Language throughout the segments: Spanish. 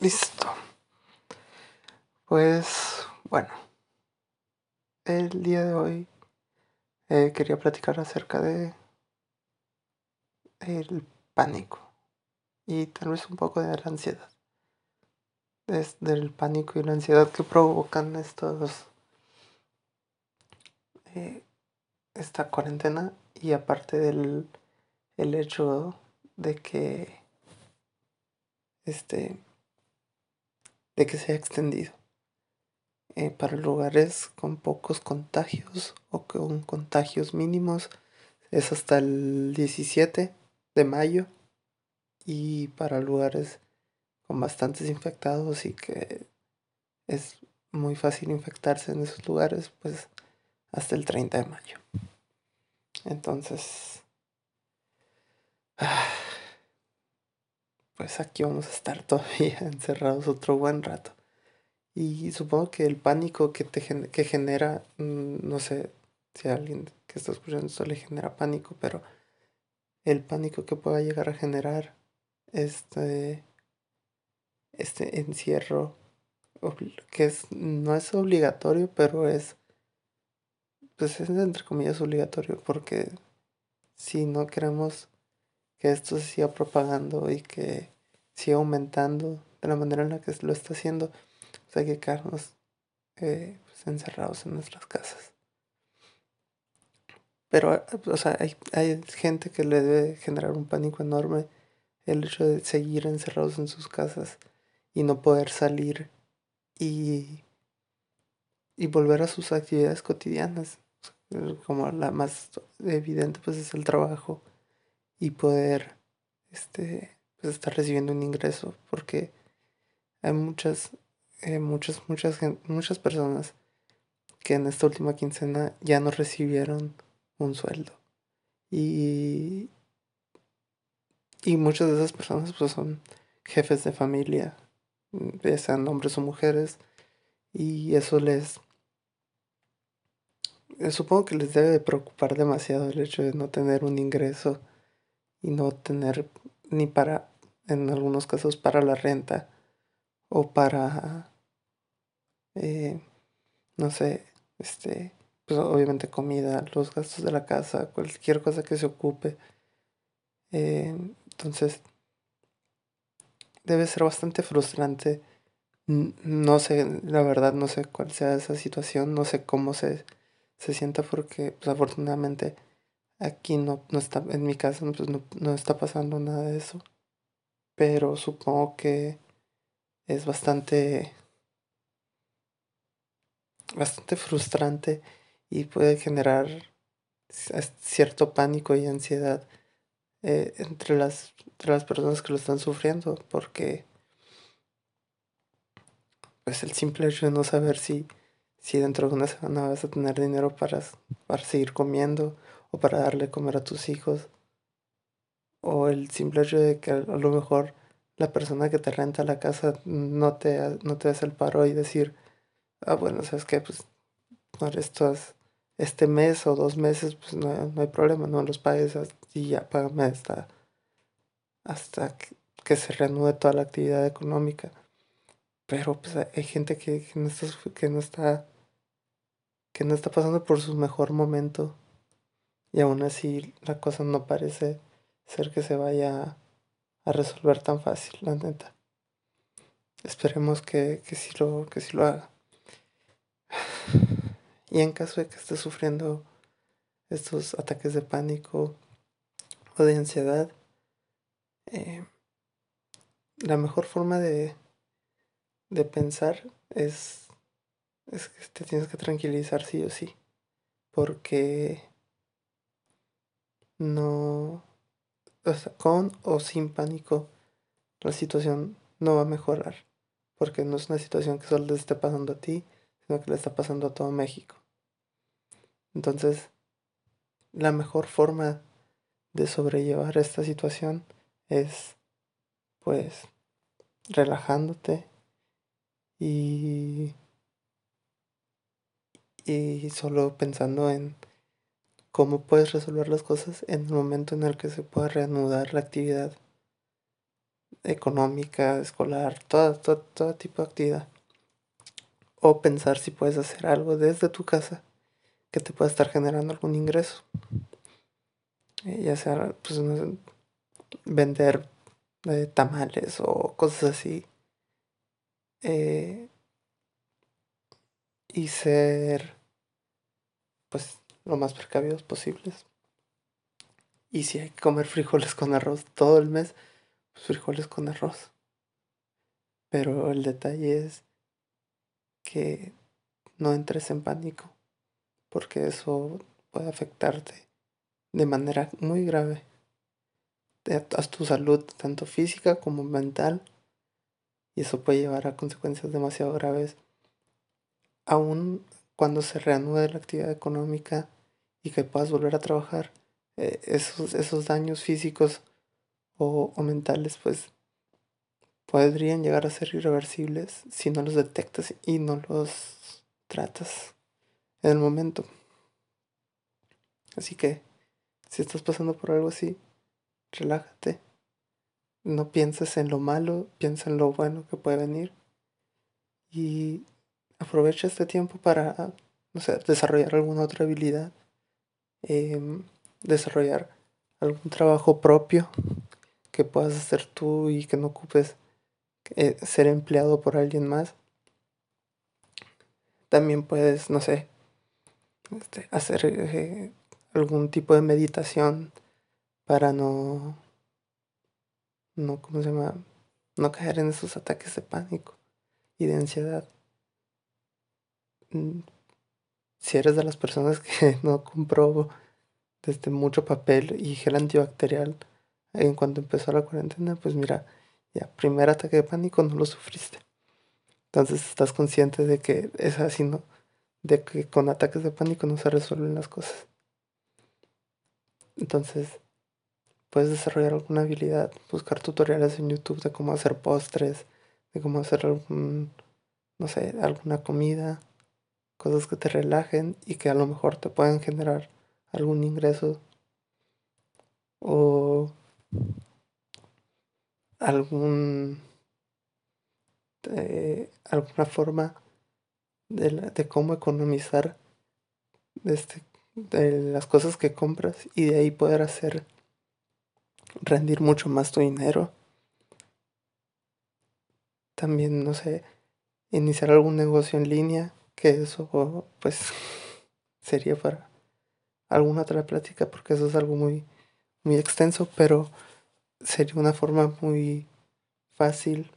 Listo. Pues bueno, el día de hoy eh, quería platicar acerca de el pánico y tal vez un poco de la ansiedad. Es del pánico y la ansiedad que provocan estos eh, esta cuarentena y aparte del el hecho de que este de que se ha extendido eh, para lugares con pocos contagios o con contagios mínimos es hasta el 17 de mayo y para lugares con bastantes infectados y que es muy fácil infectarse en esos lugares pues hasta el 30 de mayo. Entonces pues aquí vamos a estar todavía encerrados otro buen rato. Y supongo que el pánico que, te que genera, mm, no sé si a alguien que está escuchando esto le genera pánico, pero el pánico que pueda llegar a generar este, este encierro, que es, no es obligatorio, pero es, pues es entre comillas obligatorio, porque si no queremos que esto se siga propagando y que siga aumentando de la manera en la que lo está haciendo, pues hay que quedarnos eh, pues, encerrados en nuestras casas. Pero, o sea, hay, hay gente que le debe generar un pánico enorme el hecho de seguir encerrados en sus casas y no poder salir y, y volver a sus actividades cotidianas. Como la más evidente pues es el trabajo y poder este pues estar recibiendo un ingreso porque hay muchas eh, muchas muchas muchas personas que en esta última quincena ya no recibieron un sueldo. Y y muchas de esas personas pues son jefes de familia sean hombres o mujeres y eso les supongo que les debe de preocupar demasiado el hecho de no tener un ingreso y no tener ni para, en algunos casos, para la renta o para, eh, no sé, este, pues obviamente comida, los gastos de la casa, cualquier cosa que se ocupe. Eh, entonces, debe ser bastante frustrante. No sé, la verdad, no sé cuál sea esa situación, no sé cómo se, se sienta porque, pues afortunadamente, Aquí no, no está, en mi casa pues no, no está pasando nada de eso. Pero supongo que es bastante bastante frustrante y puede generar cierto pánico y ansiedad eh, entre, las, entre las personas que lo están sufriendo porque pues el simple hecho de no saber si, si dentro de una semana vas a tener dinero para, para seguir comiendo o para darle comer a tus hijos. O el simple hecho de que a lo mejor la persona que te renta la casa no te, no te hace el paro y decir, ah, bueno, ¿sabes qué? Pues por estos, este mes o dos meses, pues no, hay problema, no los pagues y ya págame hasta, hasta que, se reanude toda la actividad económica. Pero pues hay gente que, que, no está, que no está que no está pasando por su mejor momento y aún así la cosa no parece ser que se vaya a resolver tan fácil, la neta. Esperemos que, que, sí lo, que sí lo haga. Y en caso de que esté sufriendo estos ataques de pánico o de ansiedad, eh, la mejor forma de, de pensar es, es que te tienes que tranquilizar sí o sí. Porque no, con o sin pánico, la situación no va a mejorar, porque no es una situación que solo le esté pasando a ti, sino que le está pasando a todo México. Entonces, la mejor forma de sobrellevar esta situación es, pues, relajándote y, y solo pensando en cómo puedes resolver las cosas en el momento en el que se pueda reanudar la actividad económica, escolar, todo, todo, todo tipo de actividad. O pensar si puedes hacer algo desde tu casa que te pueda estar generando algún ingreso. Eh, ya sea pues, vender eh, tamales o cosas así. Eh, y ser pues lo más precavidos posibles. Y si hay que comer frijoles con arroz todo el mes, pues frijoles con arroz. Pero el detalle es que no entres en pánico, porque eso puede afectarte de manera muy grave a tu salud, tanto física como mental, y eso puede llevar a consecuencias demasiado graves, aún cuando se reanude la actividad económica y que puedas volver a trabajar, eh, esos, esos daños físicos o, o mentales, pues podrían llegar a ser irreversibles si no los detectas y no los tratas en el momento. Así que, si estás pasando por algo así, relájate. No pienses en lo malo, piensa en lo bueno que puede venir. Y aprovecha este tiempo para, no sé, desarrollar alguna otra habilidad. Em, desarrollar algún trabajo propio que puedas hacer tú y que no ocupes eh, ser empleado por alguien más. También puedes, no sé, este, hacer eh, algún tipo de meditación para no, no, ¿cómo se llama? No caer en esos ataques de pánico y de ansiedad. Mm, si eres de las personas que no compró desde mucho papel y gel antibacterial en cuanto empezó la cuarentena, pues mira, ya, primer ataque de pánico no lo sufriste. Entonces estás consciente de que es así, ¿no? De que con ataques de pánico no se resuelven las cosas. Entonces, puedes desarrollar alguna habilidad, buscar tutoriales en YouTube de cómo hacer postres, de cómo hacer algún, no sé, alguna comida, cosas que te relajen y que a lo mejor te puedan generar algún ingreso o algún eh, alguna forma de, de cómo economizar este, de las cosas que compras y de ahí poder hacer rendir mucho más tu dinero. También, no sé, iniciar algún negocio en línea, que eso pues sería para alguna otra plática porque eso es algo muy muy extenso, pero sería una forma muy fácil,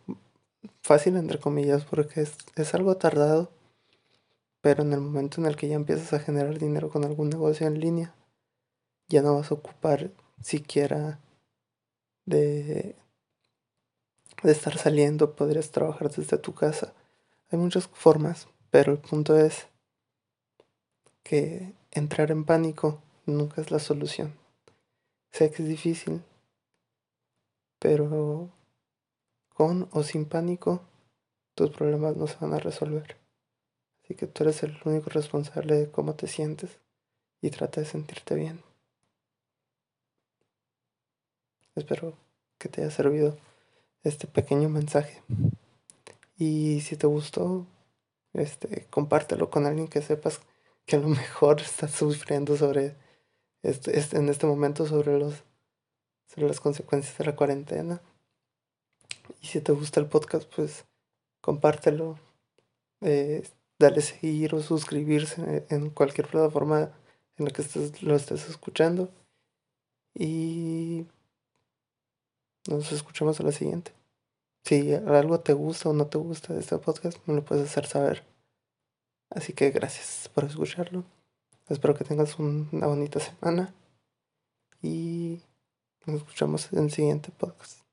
fácil entre comillas, porque es, es algo tardado, pero en el momento en el que ya empiezas a generar dinero con algún negocio en línea, ya no vas a ocupar siquiera de, de estar saliendo, podrías trabajar desde tu casa. Hay muchas formas, pero el punto es que entrar en pánico nunca es la solución. Sé que es difícil, pero con o sin pánico, tus problemas no se van a resolver. Así que tú eres el único responsable de cómo te sientes y trata de sentirte bien. Espero que te haya servido este pequeño mensaje. Y si te gustó, este, compártelo con alguien que sepas que a lo mejor está sufriendo sobre este, este, en este momento sobre los sobre las consecuencias de la cuarentena. Y si te gusta el podcast, pues compártelo, eh, dale seguir o suscribirse en cualquier plataforma en la que estés, lo estés escuchando. Y nos escuchamos a la siguiente. Si algo te gusta o no te gusta de este podcast, me lo puedes hacer saber. Así que gracias por escucharlo. Espero que tengas una bonita semana. Y nos escuchamos en el siguiente podcast.